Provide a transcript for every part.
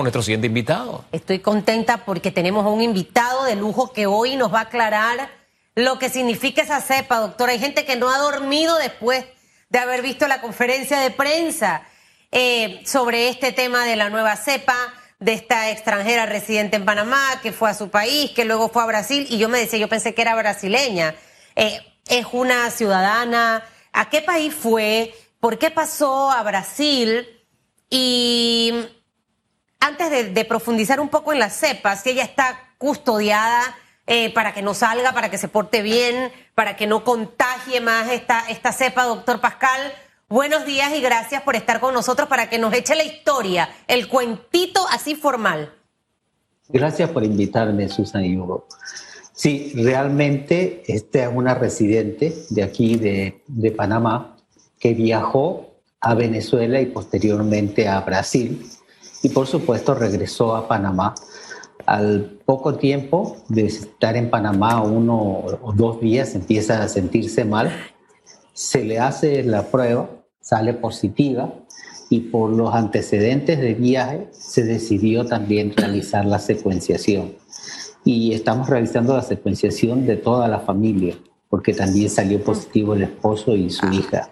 nuestro siguiente invitado. Estoy contenta porque tenemos a un invitado de lujo que hoy nos va a aclarar lo que significa esa cepa, doctor. Hay gente que no ha dormido después de haber visto la conferencia de prensa eh, sobre este tema de la nueva cepa, de esta extranjera residente en Panamá, que fue a su país, que luego fue a Brasil, y yo me decía, yo pensé que era brasileña. Eh, es una ciudadana. ¿A qué país fue? ¿Por qué pasó a Brasil? Y antes de, profundizar un poco en la cepa, si ella está custodiada eh, para que no salga, para que se porte bien, para que no contagie más esta, esta cepa, doctor Pascal. Buenos días y gracias por estar con nosotros para que nos eche la historia, el cuentito así formal. Gracias por invitarme, Susan y Hugo. Sí, realmente esta es una residente de aquí, de, de Panamá, que viajó a Venezuela y posteriormente a Brasil y por supuesto regresó a Panamá al poco tiempo de estar en Panamá, uno o dos días, empieza a sentirse mal, se le hace la prueba, sale positiva y por los antecedentes de viaje se decidió también realizar la secuenciación. Y estamos realizando la secuenciación de toda la familia, porque también salió positivo el esposo y su hija.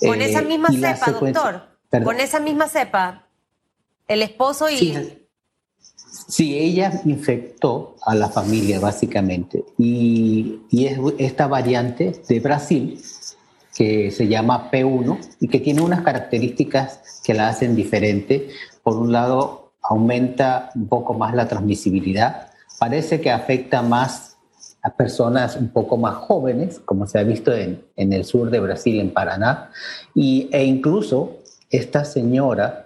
Con esa eh, misma cepa, doctor. Con esa misma cepa, el esposo y... Sí, ella infectó a la familia básicamente y, es esta variante de Brasil que se llama P1 y que tiene unas características que la hacen diferente. Por un lado, aumenta un poco más la transmisibilidad. Parece que afecta más a personas un poco más jóvenes, como se ha visto en, en el sur de Brasil, en Paraná. Y, e incluso esta señora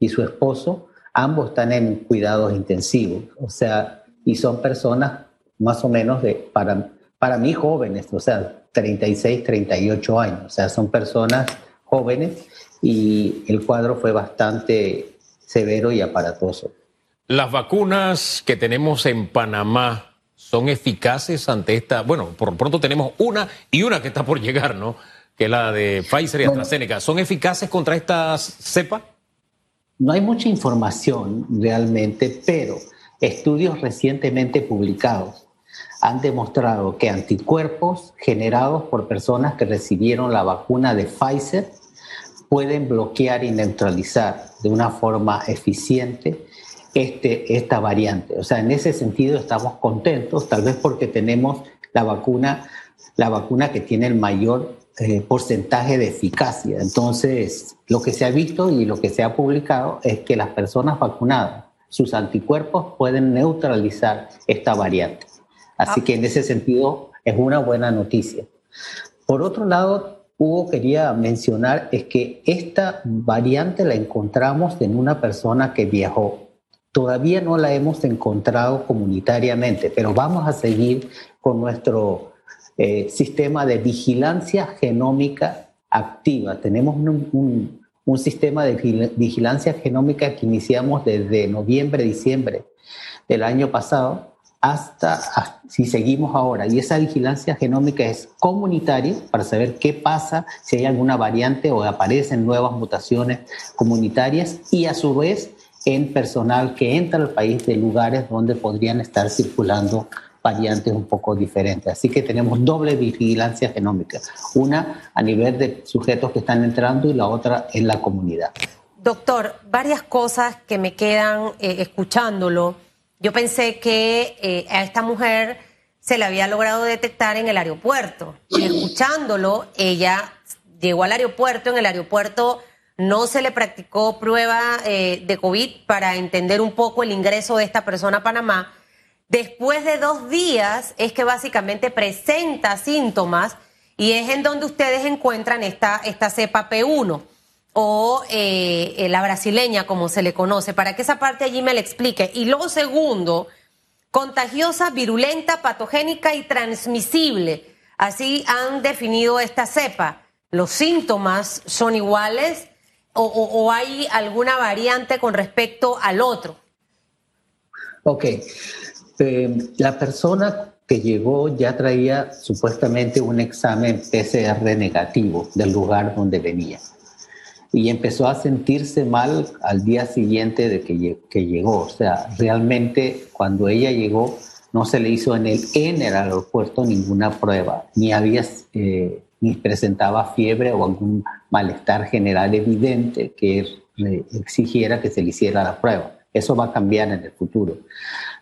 y su esposo ambos están en cuidados intensivos, o sea, y son personas más o menos de, para, para mí jóvenes, o sea, 36, 38 años, o sea, son personas jóvenes y el cuadro fue bastante severo y aparatoso. Las vacunas que tenemos en Panamá son eficaces ante esta, bueno, por pronto tenemos una y una que está por llegar, ¿no? Que es la de Pfizer y AstraZeneca. ¿Son eficaces contra esta cepa? No hay mucha información realmente, pero estudios recientemente publicados han demostrado que anticuerpos generados por personas que recibieron la vacuna de Pfizer pueden bloquear y neutralizar de una forma eficiente este, esta variante. O sea, en ese sentido estamos contentos, tal vez porque tenemos la vacuna, la vacuna que tiene el mayor eh, porcentaje de eficacia. Entonces, lo que se ha visto y lo que se ha publicado es que las personas vacunadas, sus anticuerpos pueden neutralizar esta variante. Así que en ese sentido es una buena noticia. Por otro lado, Hugo quería mencionar es que esta variante la encontramos en una persona que viajó. Todavía no la hemos encontrado comunitariamente, pero vamos a seguir con nuestro eh, sistema de vigilancia genómica activa. Tenemos un, sistema de vigilancia genómica que iniciamos desde noviembre, diciembre del año pasado hasta si seguimos ahora. Y esa vigilancia genómica es comunitaria para saber qué pasa, si hay alguna variante o aparecen nuevas mutaciones comunitarias y a su vez en personal que entra al país de lugares donde podrían estar circulando variantes un poco diferentes. Así que tenemos doble vigilancia genómica, una a nivel de sujetos que están entrando y la otra en la comunidad. Doctor, varias cosas que me quedan eh, escuchándolo. Yo pensé que eh, a esta mujer se la había logrado detectar en el aeropuerto escuchándolo, ella llegó al aeropuerto, en el aeropuerto no se le practicó prueba eh, de COVID para entender un poco el ingreso de esta persona a Panamá Después de dos días es que básicamente presenta síntomas y es en donde ustedes encuentran esta, esta cepa P1 o eh, la brasileña, como se le conoce, para que esa parte allí me la explique. Y luego segundo, contagiosa, virulenta, patogénica y transmisible. Así han definido esta cepa. ¿Los síntomas son iguales o, o hay alguna variante con respecto al otro? Ok. Este, la persona que llegó ya traía supuestamente un examen PCR negativo del lugar donde venía. y empezó a sentirse mal al día siguiente de que, llegó. O sea, realmente cuando ella llegó no se le hizo en el, aeropuerto ninguna prueba, ni había... Eh, ni presentaba fiebre o algún malestar general evidente que exigiera que se le hiciera la prueba. Eso va a cambiar en el futuro.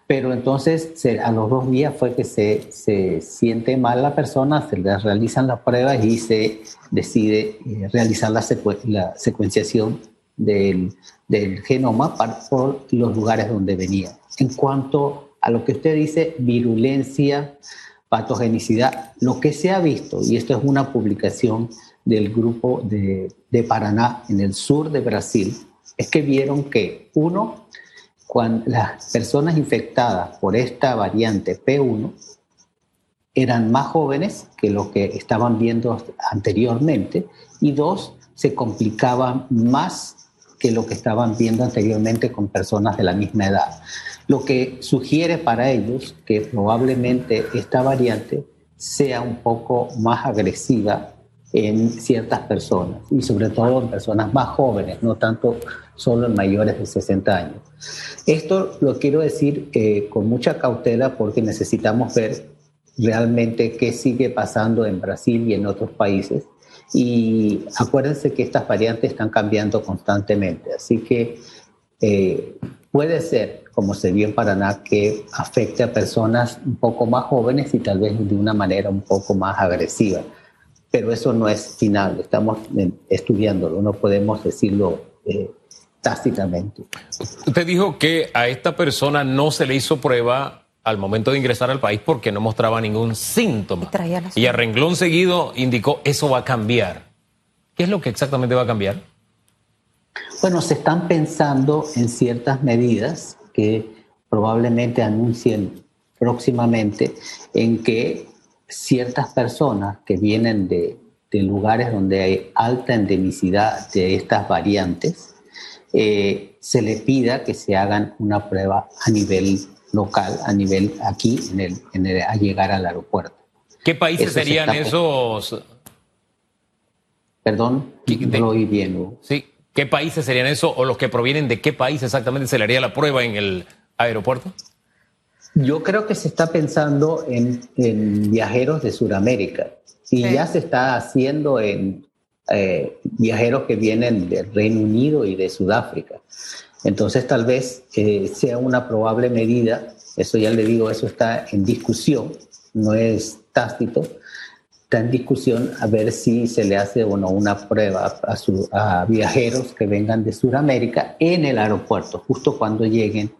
Pero entonces a los dos días fue que se, se, siente mal la persona, se le realizan las pruebas y se decide eh, realizar la, la secuenciación del, del genoma para, por los lugares donde venía. En cuanto a lo que usted dice, virulencia, patogenicidad, lo que se ha visto, y esto es una publicación del grupo de, de Paraná en el sur de Brasil, es que vieron que uno, cuando las personas infectadas por esta variante P1 eran más jóvenes que lo que estaban viendo anteriormente y dos, se complicaban más que lo que estaban viendo anteriormente con personas de la misma edad. Lo que sugiere para ellos que probablemente esta variante sea un poco más agresiva en ciertas personas y sobre todo en personas más jóvenes, no tanto solo en mayores de 60 años. Esto lo quiero decir eh, con mucha cautela porque necesitamos ver realmente qué sigue pasando en Brasil y en otros países. Y acuérdense que estas variantes están cambiando constantemente, así que eh, puede ser, como se vio en Paraná, que afecte a personas un poco más jóvenes y tal vez de una manera un poco más agresiva pero eso no es final, estamos estudiándolo, no podemos decirlo eh, tácitamente. Usted dijo que a esta persona no se le hizo prueba al momento de ingresar al país porque no mostraba ningún síntoma. Y, y a renglón seguido indicó eso va a cambiar. ¿Qué es lo que exactamente va a cambiar? Bueno, se están pensando en ciertas medidas que probablemente anuncien próximamente en que ciertas personas que vienen de, lugares donde hay alta endemicidad de estas variantes, eh, se le pida que se hagan una prueba a nivel local, a nivel aquí, en el, en el, a llegar al aeropuerto. ¿Qué países serían esos? Perdón, no lo oí bien. Sí, ¿qué países serían esos o los que provienen de qué país exactamente se le haría la prueba en el aeropuerto? Yo creo que se está pensando en, viajeros de Sudamérica y ya se está haciendo en eh, viajeros que vienen del Reino Unido y de Sudáfrica. Entonces tal vez eh, sea una probable medida, eso ya le digo, eso está en discusión, no es tácito, está en discusión a ver si se le hace o no una prueba a, a viajeros que vengan de Sudamérica en el aeropuerto, justo cuando lleguen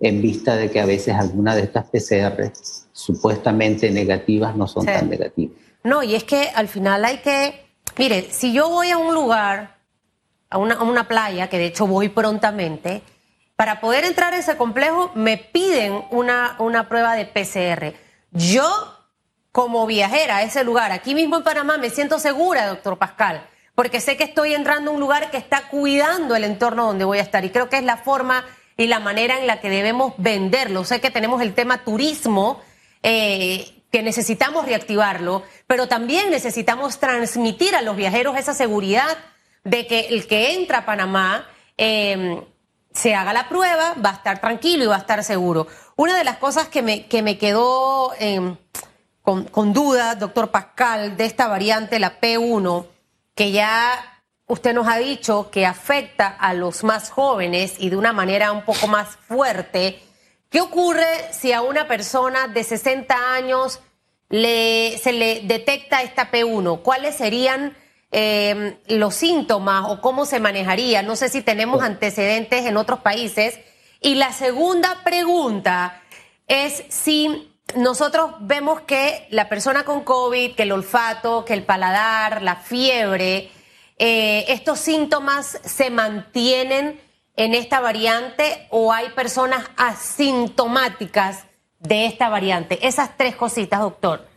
en vista de que a veces algunas de estas PCR supuestamente negativas no son tan negativas. No, y es que al final hay que, mire, si yo voy a un lugar, a una, playa, que de hecho voy prontamente, para poder entrar a ese complejo me piden una, una prueba de PCR. Yo, como viajera a ese lugar, aquí mismo en Panamá, me siento segura, doctor Pascal, porque sé que estoy entrando a un lugar que está cuidando el entorno donde voy a estar y creo que es la forma y la manera en la que debemos venderlo. Sé que tenemos el tema turismo, eh, que necesitamos reactivarlo, pero también necesitamos transmitir a los viajeros esa seguridad de que el que entra a Panamá em, se haga la prueba, va a estar tranquilo y va a estar seguro. Una de las cosas que me, que me quedó em, con, con duda, doctor Pascal, de esta variante, la P1, que ya usted nos ha dicho que afecta a los más jóvenes y de una manera un poco más fuerte. ¿Qué ocurre si a una persona de 60 años le, se le detecta esta P1? ¿Cuáles serían eh, los síntomas o cómo se manejaría? No sé si tenemos antecedentes en otros países. Y la segunda pregunta es si nosotros vemos que la persona con COVID, que el olfato, que el paladar, la fiebre, eh, ¿Estos síntomas se mantienen en esta variante o hay personas asintomáticas de esta variante? Esas tres cositas, doctor.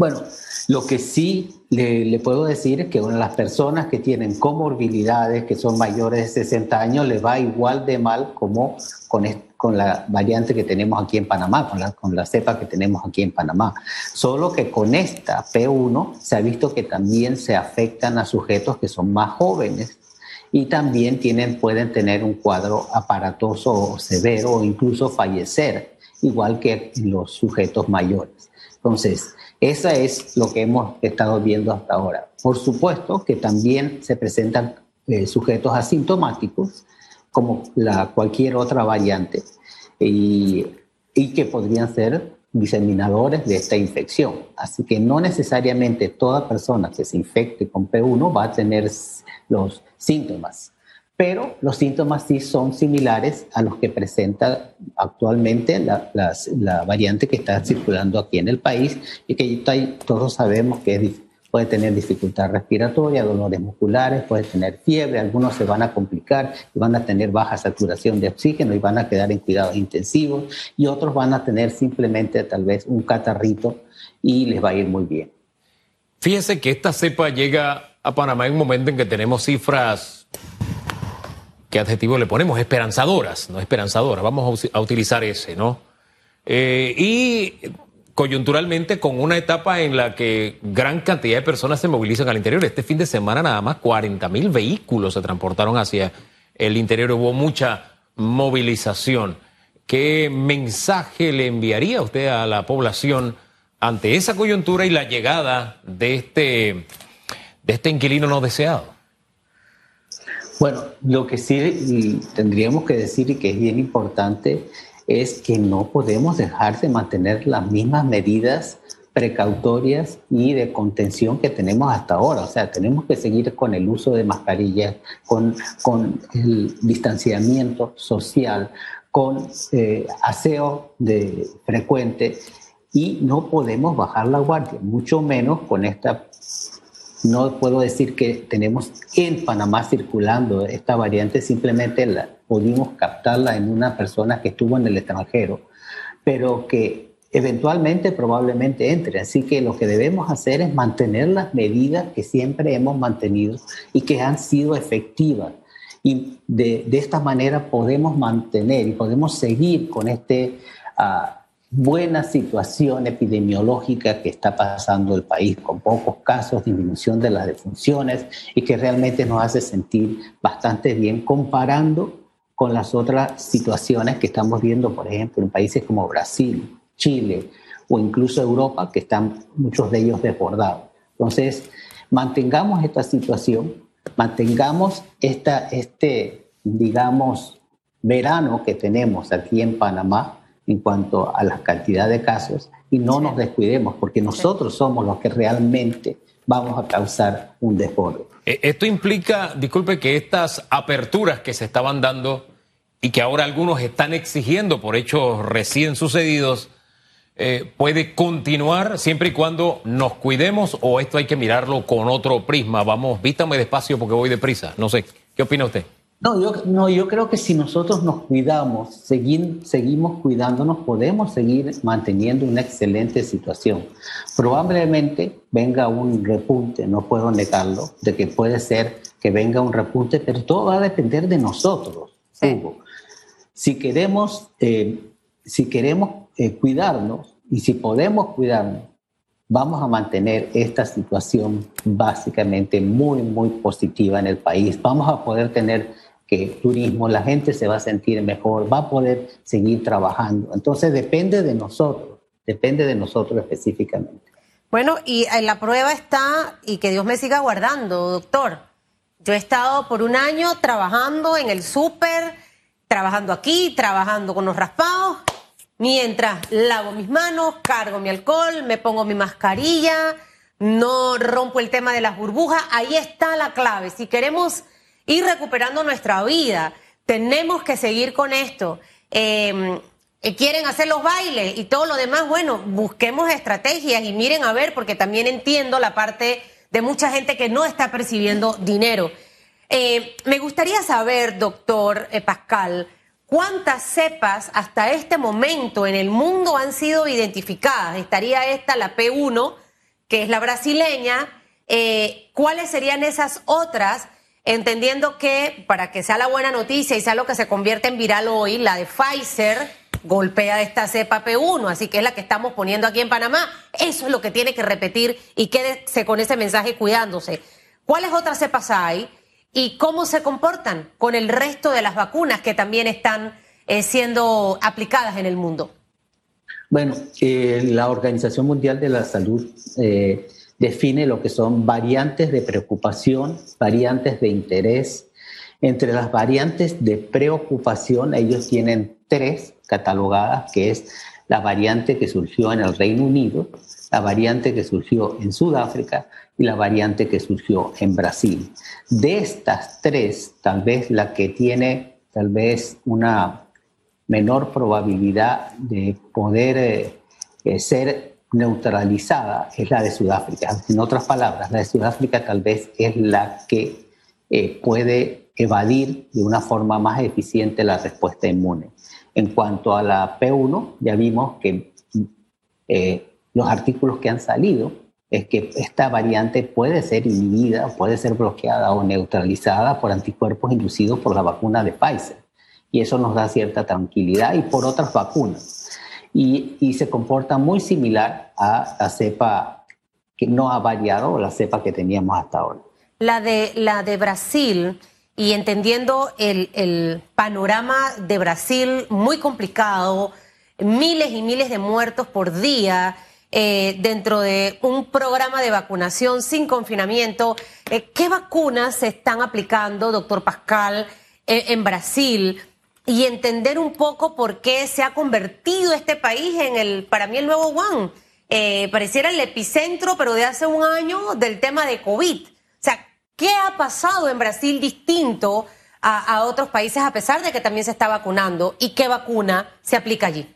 Bueno, lo que sí le, puedo decir es que de las personas que tienen comorbilidades, que son mayores de 60 años, les va igual de mal como con, con la variante que tenemos aquí en Panamá, con la, con la cepa que tenemos aquí en Panamá. Solo que con esta P1 se ha visto que también se afectan a sujetos que son más jóvenes y también tienen, pueden tener un cuadro aparatoso o severo o incluso fallecer, igual que los sujetos mayores. Entonces, eso es lo que hemos estado viendo hasta ahora. Por supuesto que también se presentan eh, sujetos asintomáticos, como la, cualquier otra variante, y, y que podrían ser diseminadores de esta infección. Así que no necesariamente toda persona que se infecte con P1 va a tener los síntomas, pero los síntomas sí son similares a los que presenta actualmente la, la variante que está circulando aquí en el país y que todos sabemos que es puede tener dificultad respiratoria, dolores musculares, puede tener fiebre, algunos se van a complicar y van a tener baja saturación de oxígeno y van a quedar en cuidados intensivos y otros van a tener simplemente tal vez un catarrito y les va a ir muy bien. Fíjese que esta cepa llega a Panamá en un momento en que tenemos cifras, ¿qué adjetivo le ponemos? Esperanzadoras, no esperanzadoras, vamos a utilizar ese, ¿no? Eh, y coyunturalmente con una etapa en la que gran cantidad de personas se movilizan al interior. Este fin de semana nada más 40 mil vehículos se transportaron hacia el interior. Hubo mucha movilización. ¿Qué mensaje le enviaría usted a la población ante esa coyuntura y la llegada de este, de este inquilino no deseado? Bueno, lo que sí tendríamos que decir y que es bien importante es que no podemos dejar de mantener las mismas medidas precautorias y de contención que tenemos hasta ahora. O sea, tenemos que seguir con el uso de mascarillas, con, con el distanciamiento social, con eh, aseo frecuente y no podemos bajar la guardia, mucho menos con esta no puedo decir que tenemos en Panamá circulando esta variante, simplemente la, pudimos captarla en una persona que estuvo en el extranjero, pero que eventualmente probablemente entre. Así que lo que debemos hacer es mantener las medidas que siempre hemos mantenido y que han sido efectivas. Y de, de esta manera podemos mantener y podemos seguir con este... Uh, buena situación epidemiológica que está pasando el país, con pocos casos, disminución de las defunciones y que realmente nos hace sentir bastante bien comparando con las otras situaciones que estamos viendo, por ejemplo, en países como Brasil, Chile o incluso Europa, que están muchos de ellos desbordados. Entonces, mantengamos esta situación, mantengamos esta, este, digamos, verano que tenemos aquí en Panamá, en cuanto a la cantidad de casos y no nos descuidemos porque nosotros somos los que realmente vamos a causar un desborde. Eh, esto implica, disculpe, que estas aperturas que se estaban dando y que ahora algunos están exigiendo por hechos recién sucedidos, eh, puede continuar siempre y cuando nos cuidemos o esto hay que mirarlo con otro prisma. Vamos, vístame despacio porque voy deprisa. No sé, ¿qué opina usted? No yo, no, yo creo que si nosotros nos cuidamos, seguimos cuidándonos, podemos seguir manteniendo una excelente situación. Probablemente venga un repunte, no puedo negarlo, de que puede ser que venga un repunte, pero todo va a depender de nosotros, Hugo. Si queremos, eh, si queremos eh, cuidarnos y si podemos cuidarnos, vamos a mantener esta situación básicamente muy, muy positiva en el país. Vamos a poder tener que turismo, la gente se va a sentir mejor, va a poder seguir trabajando. Entonces depende de nosotros, depende de nosotros específicamente. Bueno, y eh, la prueba está, y que Dios me siga guardando, doctor. Yo he estado por un año trabajando en el súper, trabajando aquí, trabajando con los raspados, mientras lavo mis manos, cargo mi alcohol, me pongo mi mascarilla, no rompo el tema de las burbujas. Ahí está la clave. Si queremos ir recuperando nuestra vida. Tenemos que seguir con esto. Em, eh, quieren hacer los bailes y todo lo demás, bueno, busquemos estrategias y miren a ver, porque también entiendo la parte de mucha gente que no está percibiendo dinero. Eh, me gustaría saber, doctor eh, Pascal, cuántas cepas hasta este momento en el mundo han sido identificadas. Estaría esta, la P1, que es la brasileña. ¿Cuáles serían esas otras? Entendiendo que para que sea la buena noticia y sea lo que se convierte en viral hoy, la de Pfizer golpea esta cepa P1, así que es la que estamos poniendo aquí en Panamá. Eso es lo que tiene que repetir y quédese con ese mensaje cuidándose. ¿Cuáles otras cepas hay? y cómo se comportan con el resto de las vacunas que también están eh, siendo aplicadas en el mundo. Bueno, eh, la Organización Mundial de la Salud eh, define lo que son variantes de preocupación, variantes de interés. Entre las variantes de preocupación, ellos tienen tres catalogadas, que es la variante que surgió en el Reino Unido, la variante que surgió en Sudáfrica y la variante que surgió en Brasil. De estas tres, tal vez la que tiene tal vez una menor probabilidad de poder eh, eh, ser neutralizada es la de Sudáfrica. En otras palabras, la de Sudáfrica tal vez es la que eh, puede evadir de una forma más eficiente la respuesta inmune. En cuanto a la P1, ya vimos que los artículos que han salido es que esta variante puede ser inhibida, puede ser bloqueada o neutralizada por anticuerpos inducidos por la vacuna de Pfizer y eso nos da cierta tranquilidad y por otras vacunas. Y, se comporta muy similar a la cepa que no ha variado, la cepa que teníamos hasta ahora. La de, la de Brasil, y entendiendo el, el panorama de Brasil muy complicado, miles y miles de muertos por día, eh, dentro de un programa de vacunación sin confinamiento. Eh, ¿Qué vacunas se están aplicando, doctor Pascal, eh, en Brasil? Y entender un poco por qué se ha convertido este país en el, para mí, el nuevo Wuhan. Eh, pareciera el epicentro, pero de hace un año, del tema de COVID. O sea, ¿qué ha pasado en Brasil distinto a, a otros países a pesar de que también se está vacunando? ¿Y qué vacuna se aplica allí?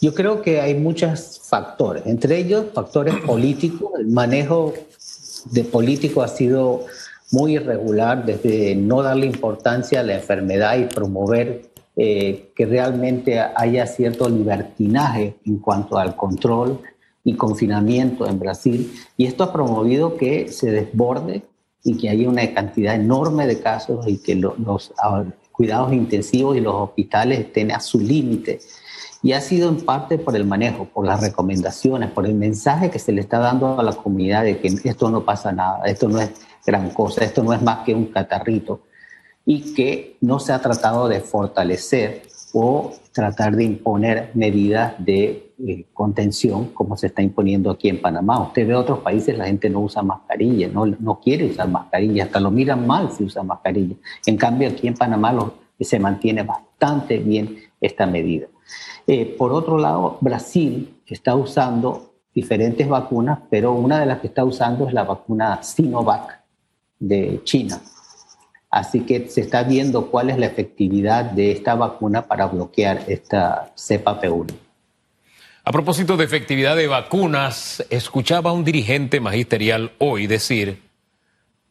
Yo creo que hay muchos factores, entre ellos factores políticos. El manejo de político ha sido muy irregular, desde no darle importancia a la enfermedad y promover eh, que realmente haya cierto libertinaje en cuanto al control y confinamiento en Brasil. Y esto ha promovido que se desborde y que haya una cantidad enorme de casos y que los ah, cuidados intensivos y los hospitales estén a su límite. Y ha sido en parte por el manejo, por las recomendaciones, por el mensaje que se le está dando a la comunidad de que esto no pasa nada, esto no es gran cosa. Esto no es más que un catarrito y que no se ha tratado de fortalecer o tratar de imponer medidas de eh, contención como se está imponiendo aquí en Panamá. Usted ve otros países, la gente no usa mascarilla, no, no quiere usar mascarilla, hasta lo miran mal si usa mascarilla. En cambio, aquí en Panamá se mantiene bastante bien esta medida. Eh, por otro lado, Brasil está usando diferentes vacunas, pero una de las que está usando es la vacuna Sinovac, de China. Así que se está viendo cuál es la efectividad de esta vacuna para bloquear esta cepa P1. A propósito de efectividad de vacunas, escuchaba a un dirigente magisterial hoy decir,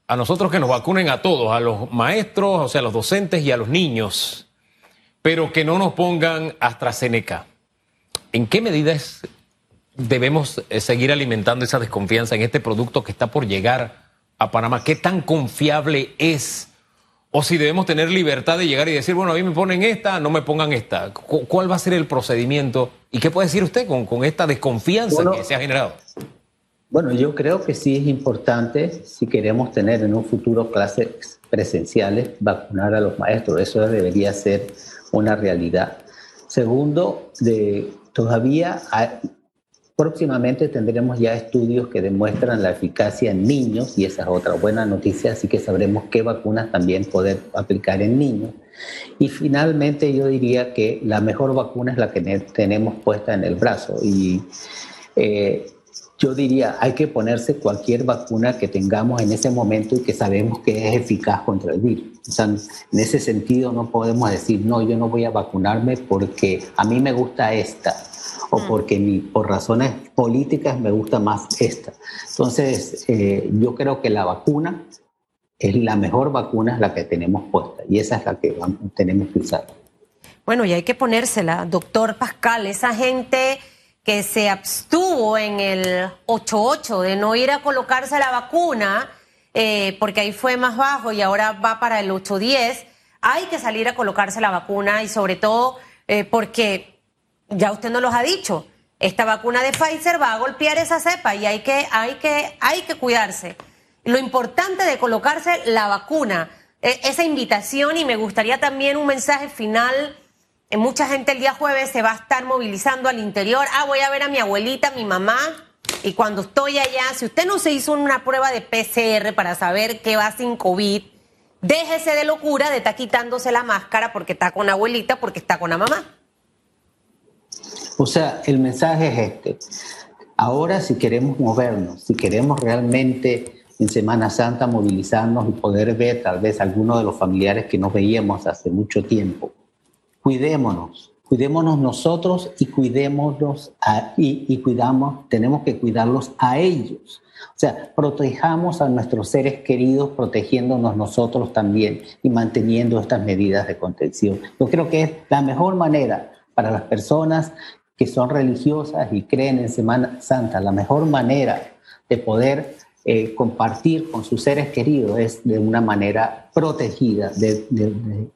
a nosotros que nos vacunen a todos, a los maestros, o sea, a los docentes y a los niños, pero que no nos pongan AstraZeneca. ¿En qué medidas debemos eh, seguir alimentando esa desconfianza en este producto que está por llegar a Panamá, ¿qué tan confiable es? O si debemos tener libertad de llegar y decir, bueno, a mí me ponen esta, no me pongan esta. ¿Cuál va a ser el procedimiento? ¿Y qué puede decir usted con, con esta desconfianza que se ha generado? Bueno, yo creo que sí es importante, si queremos tener en un futuro clases presenciales, vacunar a los maestros. Eso debería ser una realidad. Segundo, de, todavía hay, Próximamente tendremos ya estudios que demuestran la eficacia en niños y esa es otra buena noticia, así que sabremos qué vacunas también poder aplicar en niños. Y finalmente yo diría que la mejor vacuna es la que tenemos puesta en el brazo y eh, yo diría hay que ponerse cualquier vacuna que tengamos en ese momento y que sabemos que es eficaz contra el virus. O sea, en ese sentido no podemos decir, no, yo no voy a vacunarme porque a mí me gusta esta o mm. porque por razones políticas me gusta más esta. Entonces, eh, yo creo que la vacuna es la mejor vacuna, la que tenemos puesta, y esa es la que tenemos que usar. Bueno, y hay que ponérsela, doctor Pascal, esa gente que se abstuvo en el 8-8 de no ir a colocarse la vacuna, eh, porque ahí fue más bajo y ahora va para el 8-10, hay que salir a colocarse la vacuna y sobre todo eh, porque ya usted nos los ha dicho, esta vacuna de Pfizer va a golpear esa cepa y hay que, hay que, hay que cuidarse. lo importante de colocarse la vacuna. E, esa invitación y me gustaría también un mensaje final. Eh, mucha gente el día jueves se va a estar movilizando al interior. Ah, voy a ver a mi abuelita, mi mamá. Y cuando estoy allá, si usted no se hizo una prueba de PCR para saber qué va sin COVID, déjese de locura de estar quitándose la máscara porque está con abuelita, porque está con la mamá. O sea, el mensaje es este. Ahora si queremos movernos, si queremos realmente en Semana Santa movilizarnos y poder ver tal vez algunos de los familiares que no veíamos hace mucho tiempo, cuidémonos, cuidémonos nosotros y cuidémonos y, y cuidamos, tenemos que cuidarlos a ellos. O sea, protejamos a nuestros seres queridos protegiéndonos nosotros también y manteniendo estas medidas de contención. Yo creo que es la mejor manera para las personas que son religiosas y creen en Semana Santa, la mejor manera de poder eh, compartir con sus seres queridos es de una manera protegida, de,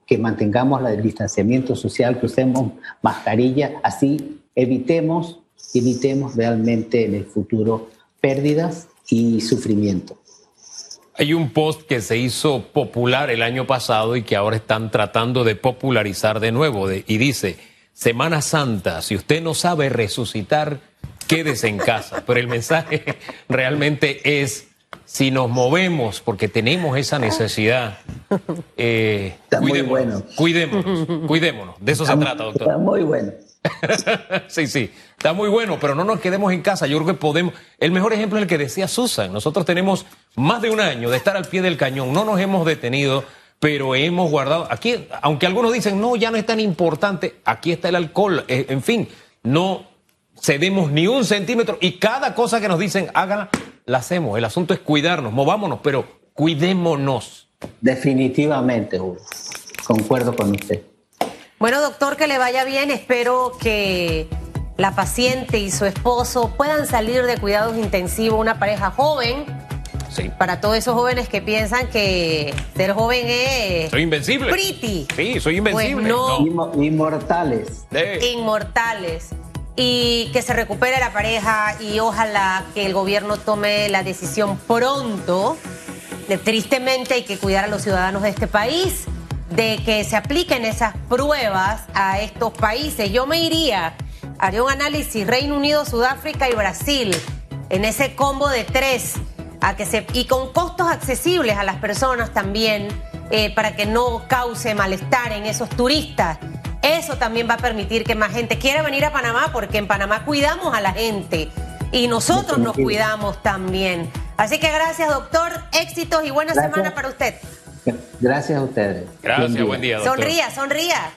que mantengamos el distanciamiento social, que usemos mascarilla, así evitemos, evitemos realmente en el futuro pérdidas y sufrimiento. Hay un post que se hizo popular el año pasado y que ahora están tratando de popularizar de nuevo y dice, Semana Santa, si usted no sabe resucitar, quédese en casa. Pero el mensaje realmente es, si nos movemos porque tenemos esa necesidad, eh, está cuidémonos, muy bueno. cuidémonos, cuidémonos. De eso se trata, doctor. Está muy bueno. sí, sí, está muy bueno, pero no nos quedemos en casa. Yo creo que podemos. El mejor ejemplo es el que decía Susan. Nosotros tenemos más de un año de estar al pie del cañón, no nos hemos detenido pero hemos guardado, aquí, aunque algunos dicen, no, ya no es tan importante, aquí está el alcohol, eh, en fin, no cedemos ni un centímetro y cada cosa que nos dicen, háganla, la hacemos. El asunto es cuidarnos, movámonos, pero cuidémonos. Definitivamente, Hugo. Concuerdo con usted. Bueno, doctor, que le vaya bien. Espero que la paciente y su esposo puedan salir de cuidados intensivos, una pareja joven para todos esos jóvenes que piensan que ser joven es. Soy invencible. Pretty. Sí, soy invencible. Pues no. Inmortales. Inmortales. Y que se recupere la pareja y ojalá que el gobierno tome la decisión pronto. De, tristemente hay que cuidar a los ciudadanos de este país de que se apliquen esas pruebas a estos países. Yo me iría, haría un análisis Reino Unido, Sudáfrica y Brasil en ese combo de tres a que se, y con costos accesibles a las personas también, eh, para que no cause malestar en esos turistas. Eso también va a permitir que más gente quiera venir a Panamá, porque en Panamá cuidamos a la gente y nosotros nos cuidamos también. Así que gracias, doctor. Éxitos y buena semana para usted. Gracias a ustedes. Gracias, buen día. sonría, sonría.